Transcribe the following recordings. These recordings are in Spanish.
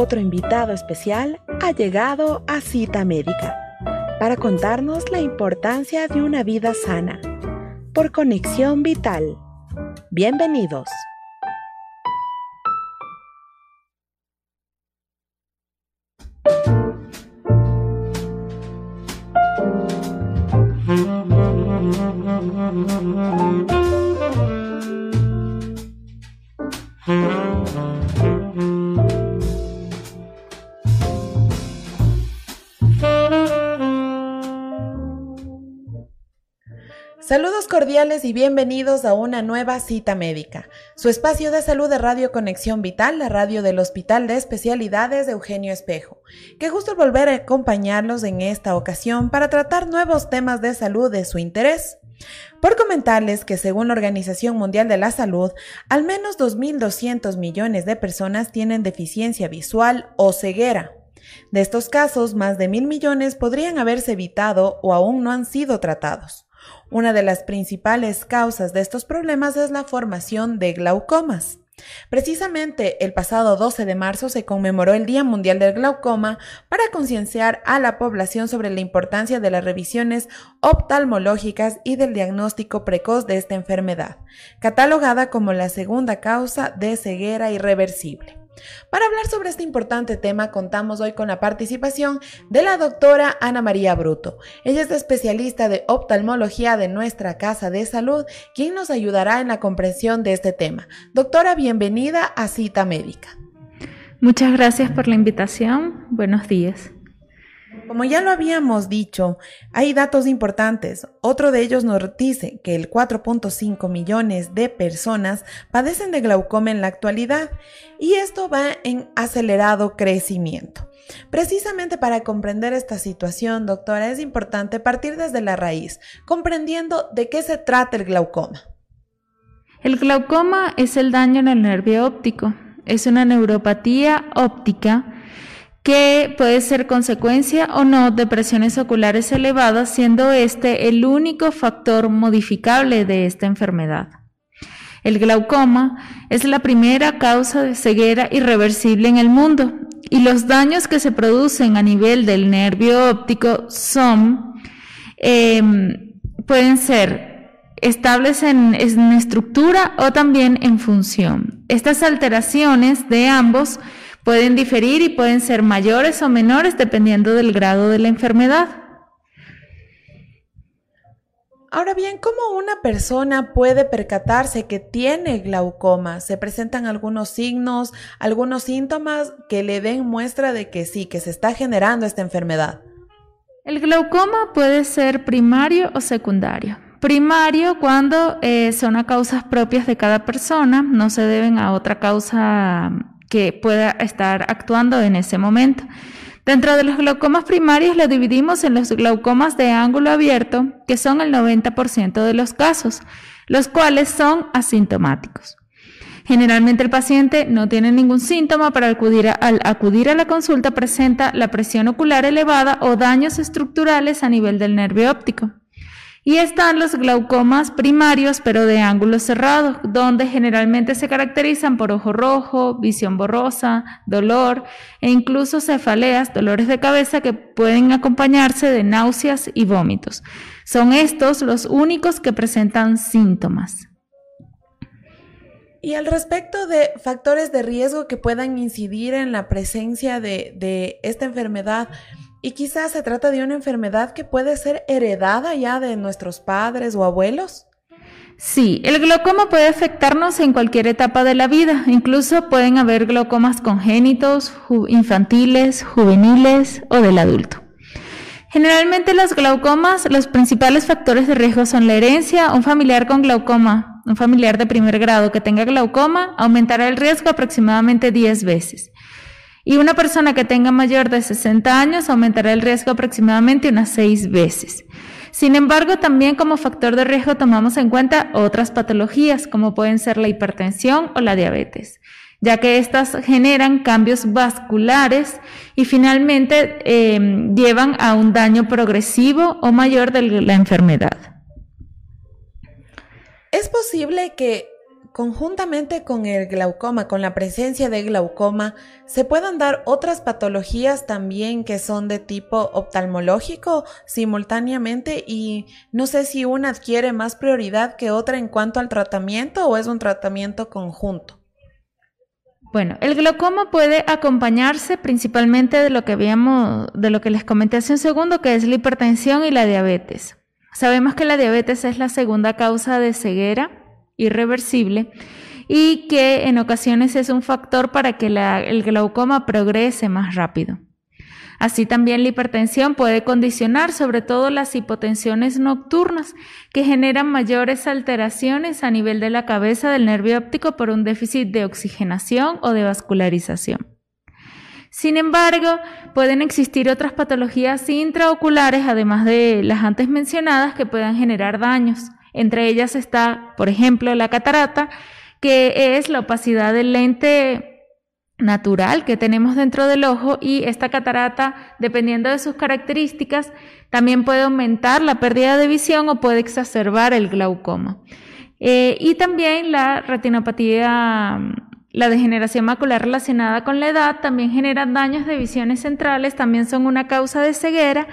otro invitado especial ha llegado a Cita Médica para contarnos la importancia de una vida sana por conexión vital. Bienvenidos. Saludos cordiales y bienvenidos a una nueva cita médica, su espacio de salud de Radio Conexión Vital, la radio del Hospital de Especialidades de Eugenio Espejo. Qué gusto volver a acompañarlos en esta ocasión para tratar nuevos temas de salud de su interés. Por comentarles que según la Organización Mundial de la Salud, al menos 2.200 millones de personas tienen deficiencia visual o ceguera. De estos casos, más de mil millones podrían haberse evitado o aún no han sido tratados. Una de las principales causas de estos problemas es la formación de glaucomas. Precisamente el pasado 12 de marzo se conmemoró el Día Mundial del Glaucoma para concienciar a la población sobre la importancia de las revisiones oftalmológicas y del diagnóstico precoz de esta enfermedad, catalogada como la segunda causa de ceguera irreversible. Para hablar sobre este importante tema, contamos hoy con la participación de la doctora Ana María Bruto. Ella es especialista de oftalmología de nuestra Casa de Salud, quien nos ayudará en la comprensión de este tema. Doctora, bienvenida a Cita Médica. Muchas gracias por la invitación. Buenos días. Como ya lo habíamos dicho, hay datos importantes. Otro de ellos nos dice que el 4.5 millones de personas padecen de glaucoma en la actualidad y esto va en acelerado crecimiento. Precisamente para comprender esta situación, doctora, es importante partir desde la raíz, comprendiendo de qué se trata el glaucoma. El glaucoma es el daño en el nervio óptico. Es una neuropatía óptica que puede ser consecuencia o no de presiones oculares elevadas, siendo este el único factor modificable de esta enfermedad. El glaucoma es la primera causa de ceguera irreversible en el mundo y los daños que se producen a nivel del nervio óptico son, em, pueden ser estables en, en estructura o también en función. Estas alteraciones de ambos Pueden diferir y pueden ser mayores o menores dependiendo del grado de la enfermedad. Ahora bien, ¿cómo una persona puede percatarse que tiene glaucoma? ¿Se presentan algunos signos, algunos síntomas que le den muestra de que sí, que se está generando esta enfermedad? El glaucoma puede ser primario o secundario. Primario cuando eh, son a causas propias de cada persona, no se deben a otra causa que pueda estar actuando en ese momento. Dentro de los glaucomas primarios lo dividimos en los glaucomas de ángulo abierto, que son el 90% de los casos, los cuales son asintomáticos. Generalmente el paciente no tiene ningún síntoma, pero acudir al acudir a la consulta presenta la presión ocular elevada o daños estructurales a nivel del nervio óptico. Y están los glaucomas primarios, pero de ángulo cerrado, donde generalmente se caracterizan por ojo rojo, visión borrosa, dolor e incluso cefaleas, dolores de cabeza que pueden acompañarse de náuseas y vómitos. Son estos los únicos que presentan síntomas. Y al respecto de factores de riesgo que puedan incidir en la presencia de, de esta enfermedad, y quizás se trata de una enfermedad que puede ser heredada ya de nuestros padres o abuelos. Sí, el glaucoma puede afectarnos en cualquier etapa de la vida. Incluso pueden haber glaucomas congénitos, infantiles, juveniles o del adulto. Generalmente los glaucomas, los principales factores de riesgo son la herencia, un familiar con glaucoma, un familiar de primer grado que tenga glaucoma, aumentará el riesgo aproximadamente 10 veces. Y una persona que tenga mayor de 60 años aumentará el riesgo aproximadamente unas 6 veces. Sin embargo, también como factor de riesgo tomamos en cuenta otras patologías, como pueden ser la hipertensión o la diabetes, ya que estas generan cambios vasculares y finalmente em, llevan a un daño progresivo o mayor de la enfermedad. ¿Es posible que conjuntamente con el glaucoma, con la presencia de glaucoma, ¿se pueden dar otras patologías también que son de tipo oftalmológico simultáneamente? Y no sé si una adquiere más prioridad que otra en cuanto al tratamiento o es un tratamiento conjunto. Bueno, el glaucoma puede acompañarse principalmente de lo que habíamos, de lo que les comenté hace un segundo, que es la hipertensión y la diabetes. Sabemos que la diabetes es la segunda causa de ceguera irreversible y que en ocasiones es un factor para que el glaucoma progrese más rápido. Así también la hipertensión puede condicionar sobre todo las hipotensiones nocturnas que generan mayores alteraciones a nivel de la cabeza del nervio óptico por un déficit de oxigenación o de vascularización. Sin embargo, pueden existir otras patologías intraoculares, además de las antes mencionadas, que puedan generar daños. Entre ellas está, por ejemplo, la catarata, que es la opacidad del lente natural que tenemos dentro del ojo y esta catarata, dependiendo de sus características, también puede aumentar la pérdida de visión o puede exacerbar el glaucoma. Eh, y también la retinopatía, la degeneración macular relacionada con la edad, también generan daños de visiones centrales, también son una causa de ceguera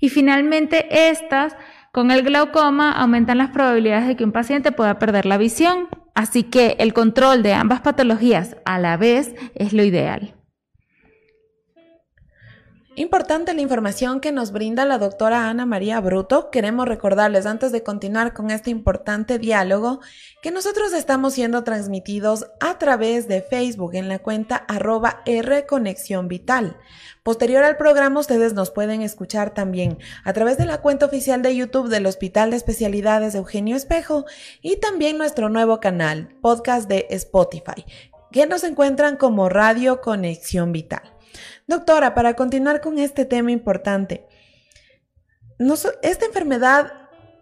y finalmente estas con el glaucoma aumentan las probabilidades de que un paciente pueda perder la visión. Así que el control de ambas patologías a la vez es lo ideal. Importante la información que nos brinda la doctora Ana María Bruto. Queremos recordarles antes de continuar con este importante diálogo que nosotros estamos siendo transmitidos a través de Facebook en la cuenta arroba R Conexión Vital. Posterior al programa ustedes nos pueden escuchar también a través de la cuenta oficial de YouTube del Hospital de Especialidades Eugenio Espejo y también nuestro nuevo canal, podcast de Spotify, que nos encuentran como Radio Conexión Vital. Doctora, para continuar con este tema importante, ¿esta enfermedad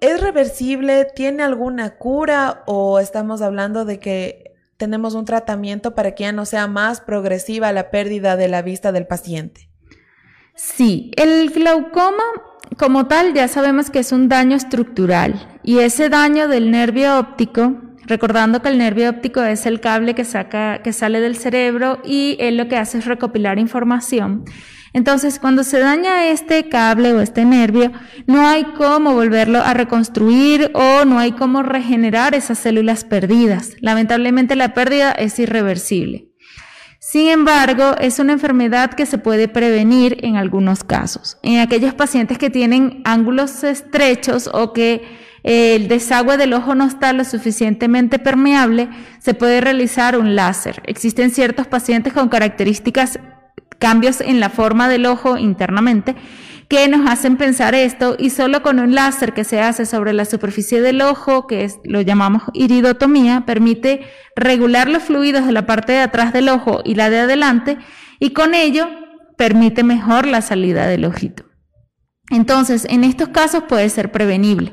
es reversible? ¿Tiene alguna cura o estamos hablando de que tenemos un tratamiento para que ya no sea más progresiva la pérdida de la vista del paciente? Sí, el glaucoma como tal ya sabemos que es un daño estructural y ese daño del nervio óptico Recordando que el nervio óptico es el cable que, saca, que sale del cerebro y él lo que hace es recopilar información. Entonces, cuando se daña este cable o este nervio, no hay cómo volverlo a reconstruir o no hay cómo regenerar esas células perdidas. Lamentablemente la pérdida es irreversible. Sin embargo, es una enfermedad que se puede prevenir en algunos casos. En aquellos pacientes que tienen ángulos estrechos o que el desagüe del ojo no está lo suficientemente permeable, se puede realizar un láser. Existen ciertos pacientes con características, cambios en la forma del ojo internamente, que nos hacen pensar esto y solo con un láser que se hace sobre la superficie del ojo, que es, lo llamamos iridotomía, permite regular los fluidos de la parte de atrás del ojo y la de adelante y con ello permite mejor la salida del ojito. Entonces, en estos casos puede ser prevenible.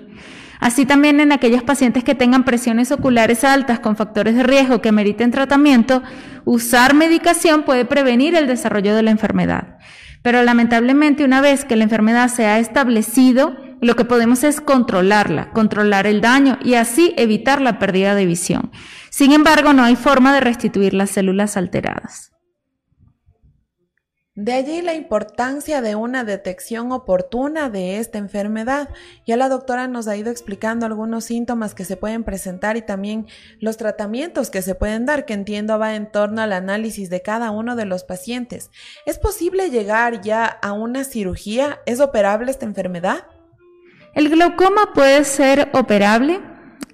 Así también en aquellos pacientes que tengan presiones oculares altas con factores de riesgo que meriten tratamiento, usar medicación puede prevenir el desarrollo de la enfermedad. Pero lamentablemente una vez que la enfermedad se ha establecido, lo que podemos es controlarla, controlar el daño y así evitar la pérdida de visión. Sin embargo, no hay forma de restituir las células alteradas. De allí la importancia de una detección oportuna de esta enfermedad. Ya la doctora nos ha ido explicando algunos síntomas que se pueden presentar y también los tratamientos que se pueden dar, que entiendo va en torno al análisis de cada uno de los pacientes. ¿Es posible llegar ya a una cirugía? ¿Es operable esta enfermedad? El glaucoma puede ser operable.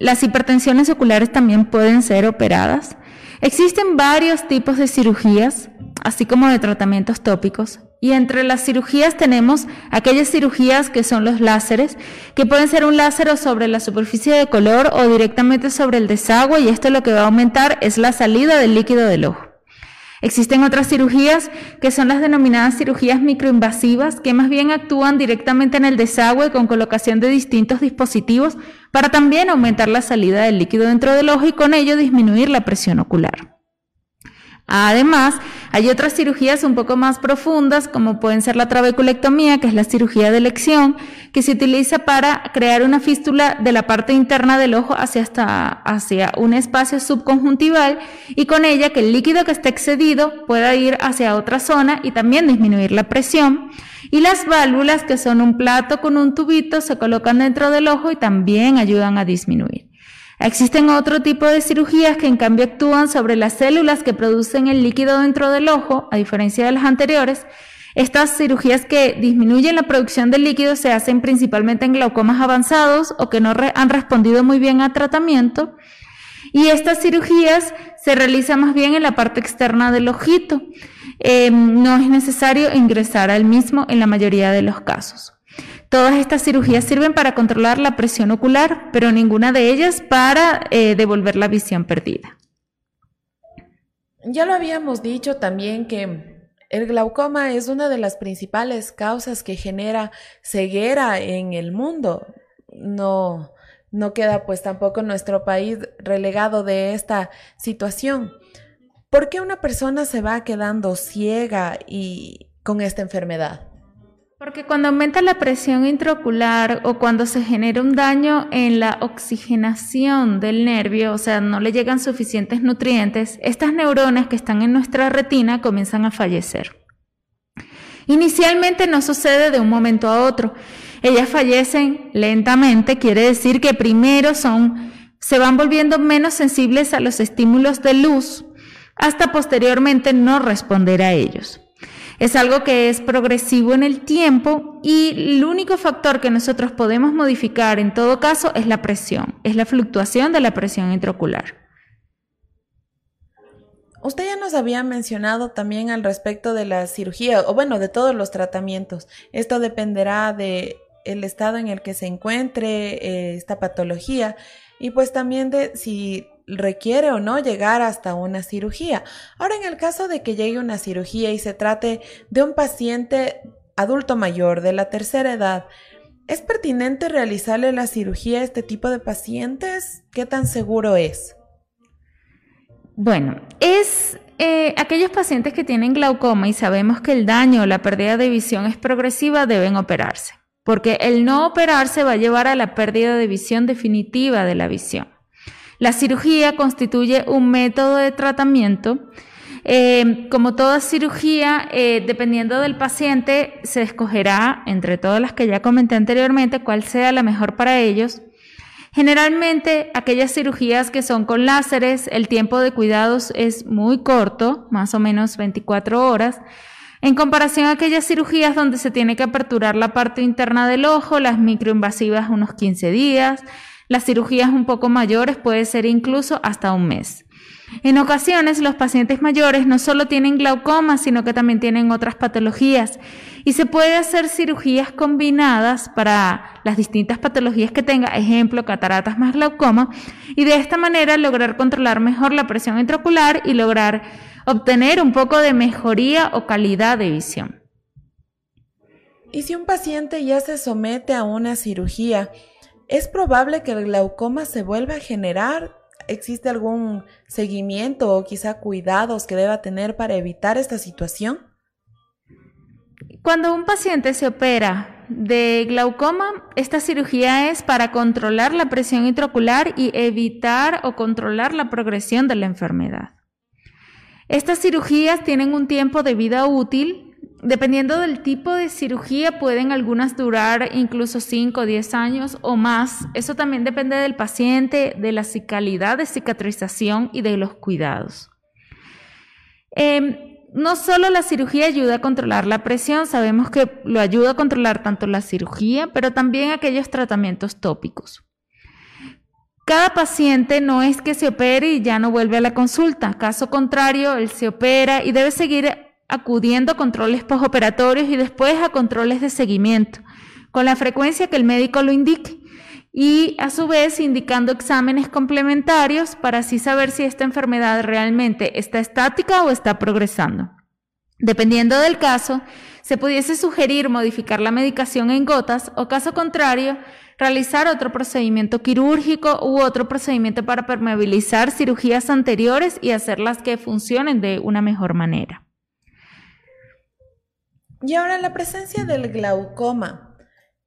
Las hipertensiones oculares también pueden ser operadas. Existen varios tipos de cirugías así como de tratamientos tópicos. Y entre las cirugías tenemos aquellas cirugías que son los láseres, que pueden ser un láser sobre la superficie de color o directamente sobre el desagüe y esto lo que va a aumentar es la salida del líquido del ojo. Existen otras cirugías que son las denominadas cirugías microinvasivas, que más bien actúan directamente en el desagüe con colocación de distintos dispositivos para también aumentar la salida del líquido dentro del ojo y con ello disminuir la presión ocular. Además, hay otras cirugías un poco más profundas, como pueden ser la trabeculectomía, que es la cirugía de elección, que se utiliza para crear una fístula de la parte interna del ojo hacia, hasta, hacia un espacio subconjuntival y con ella que el líquido que esté excedido pueda ir hacia otra zona y también disminuir la presión. Y las válvulas, que son un plato con un tubito, se colocan dentro del ojo y también ayudan a disminuir. Existen otro tipo de cirugías que en cambio actúan sobre las células que producen el líquido dentro del ojo, a diferencia de las anteriores. Estas cirugías que disminuyen la producción del líquido se hacen principalmente en glaucomas avanzados o que no han respondido muy bien al tratamiento. Y estas cirugías se realizan más bien en la parte externa del ojito. Eh, no es necesario ingresar al mismo en la mayoría de los casos. Todas estas cirugías sirven para controlar la presión ocular, pero ninguna de ellas para eh, devolver la visión perdida. Ya lo habíamos dicho también que el glaucoma es una de las principales causas que genera ceguera en el mundo. No, no queda pues tampoco nuestro país relegado de esta situación. ¿Por qué una persona se va quedando ciega y con esta enfermedad? Porque cuando aumenta la presión intraocular o cuando se genera un daño en la oxigenación del nervio, o sea, no le llegan suficientes nutrientes, estas neuronas que están en nuestra retina comienzan a fallecer. Inicialmente no sucede de un momento a otro. Ellas fallecen lentamente, quiere decir que primero son, se van volviendo menos sensibles a los estímulos de luz hasta posteriormente no responder a ellos. Es algo que es progresivo en el tiempo y el único factor que nosotros podemos modificar en todo caso es la presión, es la fluctuación de la presión intraocular. Usted ya nos había mencionado también al respecto de la cirugía, o bueno, de todos los tratamientos. Esto dependerá de el estado en el que se encuentre eh, esta patología y pues también de si requiere o no llegar hasta una cirugía. Ahora, en el caso de que llegue una cirugía y se trate de un paciente adulto mayor de la tercera edad, ¿es pertinente realizarle la cirugía a este tipo de pacientes? ¿Qué tan seguro es? Bueno, es eh, aquellos pacientes que tienen glaucoma y sabemos que el daño o la pérdida de visión es progresiva deben operarse, porque el no operarse va a llevar a la pérdida de visión definitiva de la visión. La cirugía constituye un método de tratamiento. Eh, como toda cirugía, eh, dependiendo del paciente, se escogerá, entre todas las que ya comenté anteriormente, cuál sea la mejor para ellos. Generalmente, aquellas cirugías que son con láseres, el tiempo de cuidados es muy corto, más o menos 24 horas, en comparación a aquellas cirugías donde se tiene que aperturar la parte interna del ojo, las microinvasivas unos 15 días, las cirugías un poco mayores puede ser incluso hasta un mes. En ocasiones los pacientes mayores no solo tienen glaucoma, sino que también tienen otras patologías y se puede hacer cirugías combinadas para las distintas patologías que tenga, ejemplo, cataratas más glaucoma, y de esta manera lograr controlar mejor la presión intraocular y lograr obtener un poco de mejoría o calidad de visión. ¿Y si un paciente ya se somete a una cirugía, ¿Es probable que el glaucoma se vuelva a generar? ¿Existe algún seguimiento o quizá cuidados que deba tener para evitar esta situación? Cuando un paciente se opera de glaucoma, esta cirugía es para controlar la presión intraocular y evitar o controlar la progresión de la enfermedad. Estas cirugías tienen un tiempo de vida útil Dependiendo del tipo de cirugía, pueden algunas durar incluso 5 o 10 años o más. Eso también depende del paciente, de la calidad de cicatrización y de los cuidados. Em, no solo la cirugía ayuda a controlar la presión, sabemos que lo ayuda a controlar tanto la cirugía, pero también aquellos tratamientos tópicos. Cada paciente no es que se opere y ya no vuelve a la consulta. Caso contrario, él se opera y debe seguir acudiendo a controles postoperatorios y después a controles de seguimiento, con la frecuencia que el médico lo indique y a su vez indicando exámenes complementarios para así saber si esta enfermedad realmente está estática o está progresando. Dependiendo del caso, se pudiese sugerir modificar la medicación en gotas o caso contrario, realizar otro procedimiento quirúrgico u otro procedimiento para permeabilizar cirugías anteriores y hacerlas que funcionen de una mejor manera. Y ahora la presencia del glaucoma.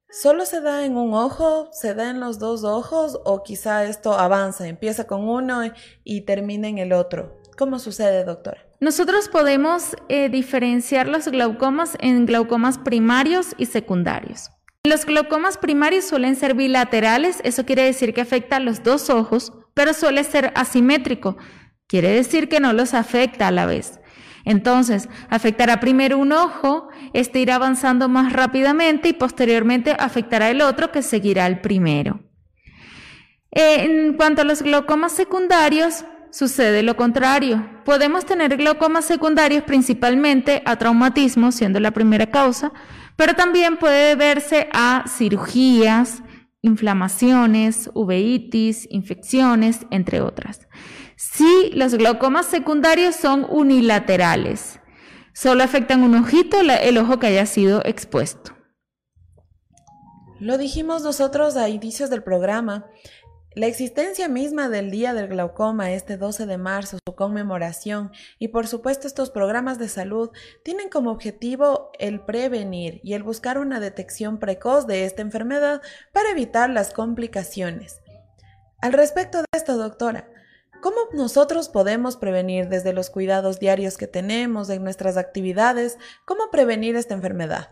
¿Solo se da en un ojo? ¿Se da en los dos ojos? ¿O quizá esto avanza, empieza con uno y termina en el otro? ¿Cómo sucede, doctora? Nosotros podemos eh, diferenciar los glaucomas en glaucomas primarios y secundarios. Los glaucomas primarios suelen ser bilaterales, eso quiere decir que afecta a los dos ojos, pero suele ser asimétrico, quiere decir que no los afecta a la vez. Entonces, afectará primero un ojo, este irá avanzando más rápidamente y posteriormente afectará el otro que seguirá el primero. En cuanto a los glaucomas secundarios, sucede lo contrario. Podemos tener glaucomas secundarios principalmente a traumatismo, siendo la primera causa, pero también puede deberse a cirugías, inflamaciones, uveitis, infecciones, entre otras. Si los glaucomas secundarios son unilaterales, solo afectan un ojito, el ojo que haya sido expuesto. Lo dijimos nosotros a inicios del programa. La existencia misma del Día del Glaucoma, este 12 de marzo, su conmemoración y por supuesto estos programas de salud tienen como objetivo el prevenir y el buscar una detección precoz de esta enfermedad para evitar las complicaciones. Al respecto de esto, doctora, ¿cómo nosotros podemos prevenir desde los cuidados diarios que tenemos, en nuestras actividades, cómo prevenir esta enfermedad?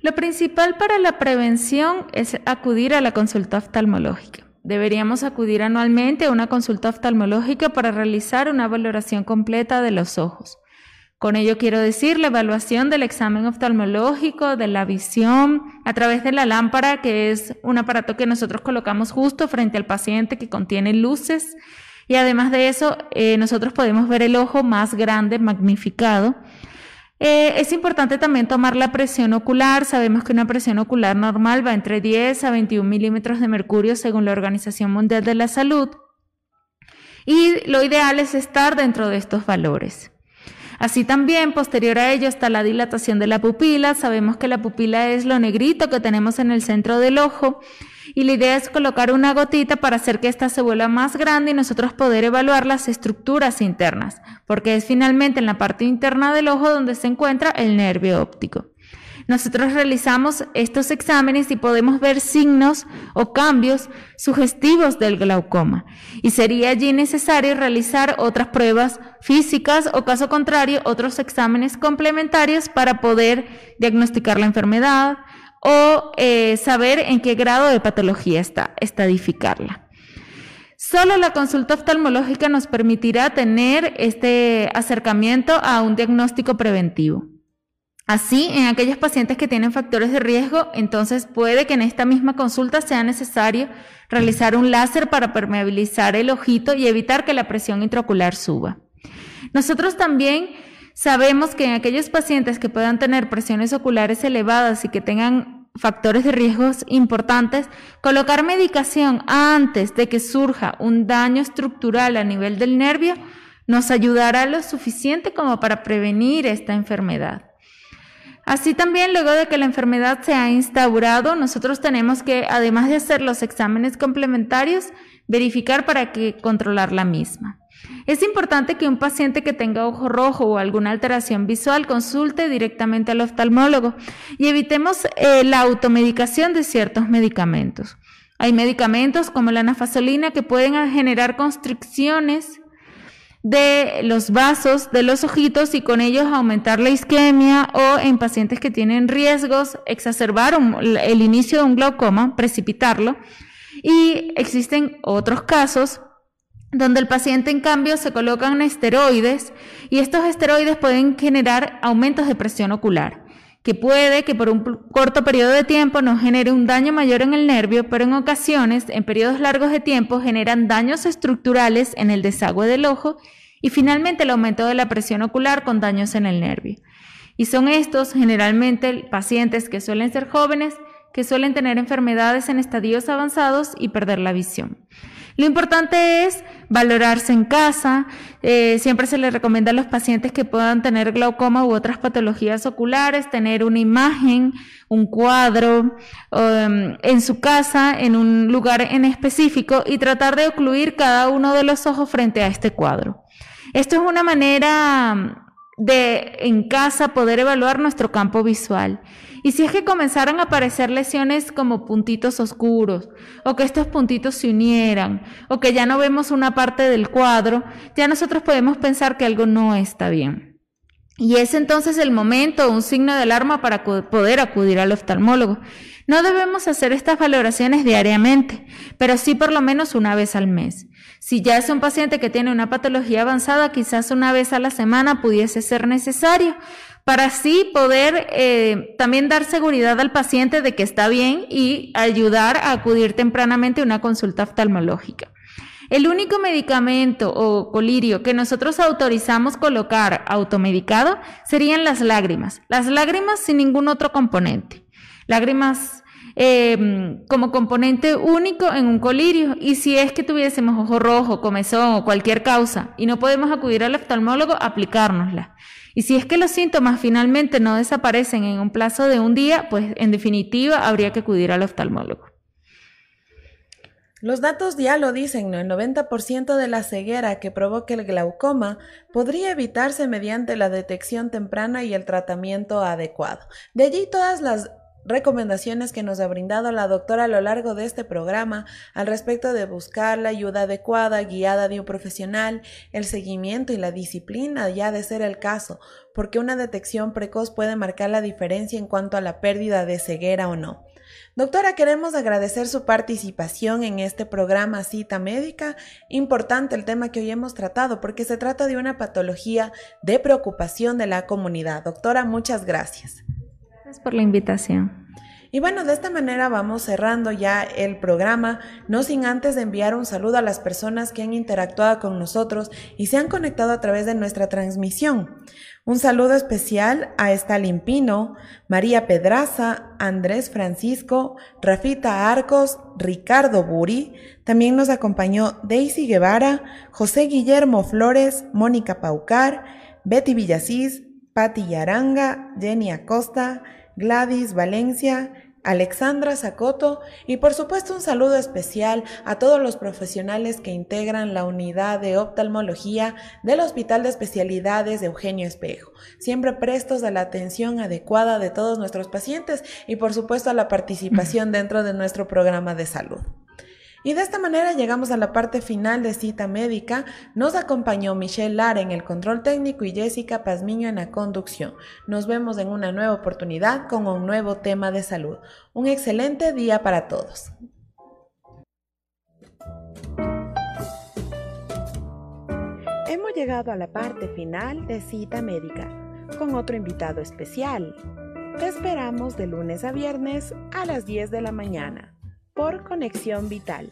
Lo principal para la prevención es acudir a la consulta oftalmológica. Deberíamos acudir anualmente a una consulta oftalmológica para realizar una valoración completa de los ojos. Con ello quiero decir la evaluación del examen oftalmológico, de la visión, a través de la lámpara, que es un aparato que nosotros colocamos justo frente al paciente que contiene luces. Y además de eso, eh, nosotros podemos ver el ojo más grande, magnificado. Eh, es importante también tomar la presión ocular. Sabemos que una presión ocular normal va entre 10 a 21 milímetros de mercurio según la Organización Mundial de la Salud. Y lo ideal es estar dentro de estos valores. Así también, posterior a ello, está la dilatación de la pupila. Sabemos que la pupila es lo negrito que tenemos en el centro del ojo y la idea es colocar una gotita para hacer que ésta se vuelva más grande y nosotros poder evaluar las estructuras internas, porque es finalmente en la parte interna del ojo donde se encuentra el nervio óptico. Nosotros realizamos estos exámenes y podemos ver signos o cambios sugestivos del glaucoma y sería allí necesario realizar otras pruebas físicas o caso contrario otros exámenes complementarios para poder diagnosticar la enfermedad, o eh, saber en qué grado de patología está, estadificarla. Solo la consulta oftalmológica nos permitirá tener este acercamiento a un diagnóstico preventivo. Así, en aquellos pacientes que tienen factores de riesgo, entonces puede que en esta misma consulta sea necesario realizar un láser para permeabilizar el ojito y evitar que la presión intraocular suba. Nosotros también Sabemos que en aquellos pacientes que puedan tener presiones oculares elevadas y que tengan factores de riesgos importantes, colocar medicación antes de que surja un daño estructural a nivel del nervio nos ayudará lo suficiente como para prevenir esta enfermedad. Así también, luego de que la enfermedad se ha instaurado, nosotros tenemos que, además de hacer los exámenes complementarios, verificar para que controlar la misma. Es importante que un paciente que tenga ojo rojo o alguna alteración visual consulte directamente al oftalmólogo y evitemos eh, la automedicación de ciertos medicamentos. Hay medicamentos como la nafasolina que pueden generar constricciones de los vasos de los ojitos y con ellos aumentar la isquemia o en pacientes que tienen riesgos exacerbar el inicio de un glaucoma, precipitarlo. Y existen otros casos donde el paciente en cambio se colocan esteroides y estos esteroides pueden generar aumentos de presión ocular, que puede que por un corto periodo de tiempo no genere un daño mayor en el nervio, pero en ocasiones, en periodos largos de tiempo, generan daños estructurales en el desagüe del ojo y finalmente el aumento de la presión ocular con daños en el nervio. Y son estos generalmente pacientes que suelen ser jóvenes, que suelen tener enfermedades en estadios avanzados y perder la visión. Lo importante es valorarse en casa. Eh, siempre se le recomienda a los pacientes que puedan tener glaucoma u otras patologías oculares, tener una imagen, un cuadro um, en su casa, en un lugar en específico y tratar de ocluir cada uno de los ojos frente a este cuadro. Esto es una manera de en casa poder evaluar nuestro campo visual. Y si es que comenzaran a aparecer lesiones como puntitos oscuros, o que estos puntitos se unieran, o que ya no vemos una parte del cuadro, ya nosotros podemos pensar que algo no está bien. Y es entonces el momento, un signo de alarma para poder acudir al oftalmólogo. No debemos hacer estas valoraciones diariamente, pero sí por lo menos una vez al mes. Si ya es un paciente que tiene una patología avanzada, quizás una vez a la semana pudiese ser necesario para así poder eh, también dar seguridad al paciente de que está bien y ayudar a acudir tempranamente a una consulta oftalmológica. El único medicamento o colirio que nosotros autorizamos colocar automedicado serían las lágrimas. Las lágrimas sin ningún otro componente. Lágrimas Em, como componente único en un colirio. Y si es que tuviésemos ojo rojo, comezón o cualquier causa y no podemos acudir al oftalmólogo, aplicárnosla. Y si es que los síntomas finalmente no desaparecen en un plazo de un día, pues en definitiva habría que acudir al oftalmólogo. Los datos ya lo dicen, ¿no? El 90% de la ceguera que provoca el glaucoma podría evitarse mediante la detección temprana y el tratamiento adecuado. De allí todas las recomendaciones que nos ha brindado la doctora a lo largo de este programa al respecto de buscar la ayuda adecuada, guiada de un profesional, el seguimiento y la disciplina ya de ser el caso, porque una detección precoz puede marcar la diferencia en cuanto a la pérdida de ceguera o no. Doctora, queremos agradecer su participación en este programa Cita Médica. Importante el tema que hoy hemos tratado porque se trata de una patología de preocupación de la comunidad. Doctora, muchas gracias por la invitación. Y bueno, de esta manera vamos cerrando ya el programa, no sin antes enviar un saludo a las personas que han interactuado con nosotros y se han conectado a través de nuestra transmisión. Un saludo especial a Stalin Pino, María Pedraza, Andrés Francisco, Rafita Arcos, Ricardo Buri. También nos acompañó Daisy Guevara, José Guillermo Flores, Mónica Paucar, Betty Villasís, Patti Yaranga, Jenny Acosta, Gladys Valencia, Alexandra Zacoto y por supuesto un saludo especial a todos los profesionales que integran la unidad de oftalmología del Hospital de Especialidades de Eugenio Espejo, siempre prestos a la atención adecuada de todos nuestros pacientes y por supuesto a la participación dentro de nuestro programa de salud. Y de esta manera llegamos a la parte final de cita médica. Nos acompañó Michelle Lara en el control técnico y Jessica Pazmiño en la conducción. Nos vemos en una nueva oportunidad con un nuevo tema de salud. Un excelente día para todos. Hemos llegado a la parte final de cita médica con otro invitado especial. Te esperamos de lunes a viernes a las 10 de la mañana por Conexión Vital.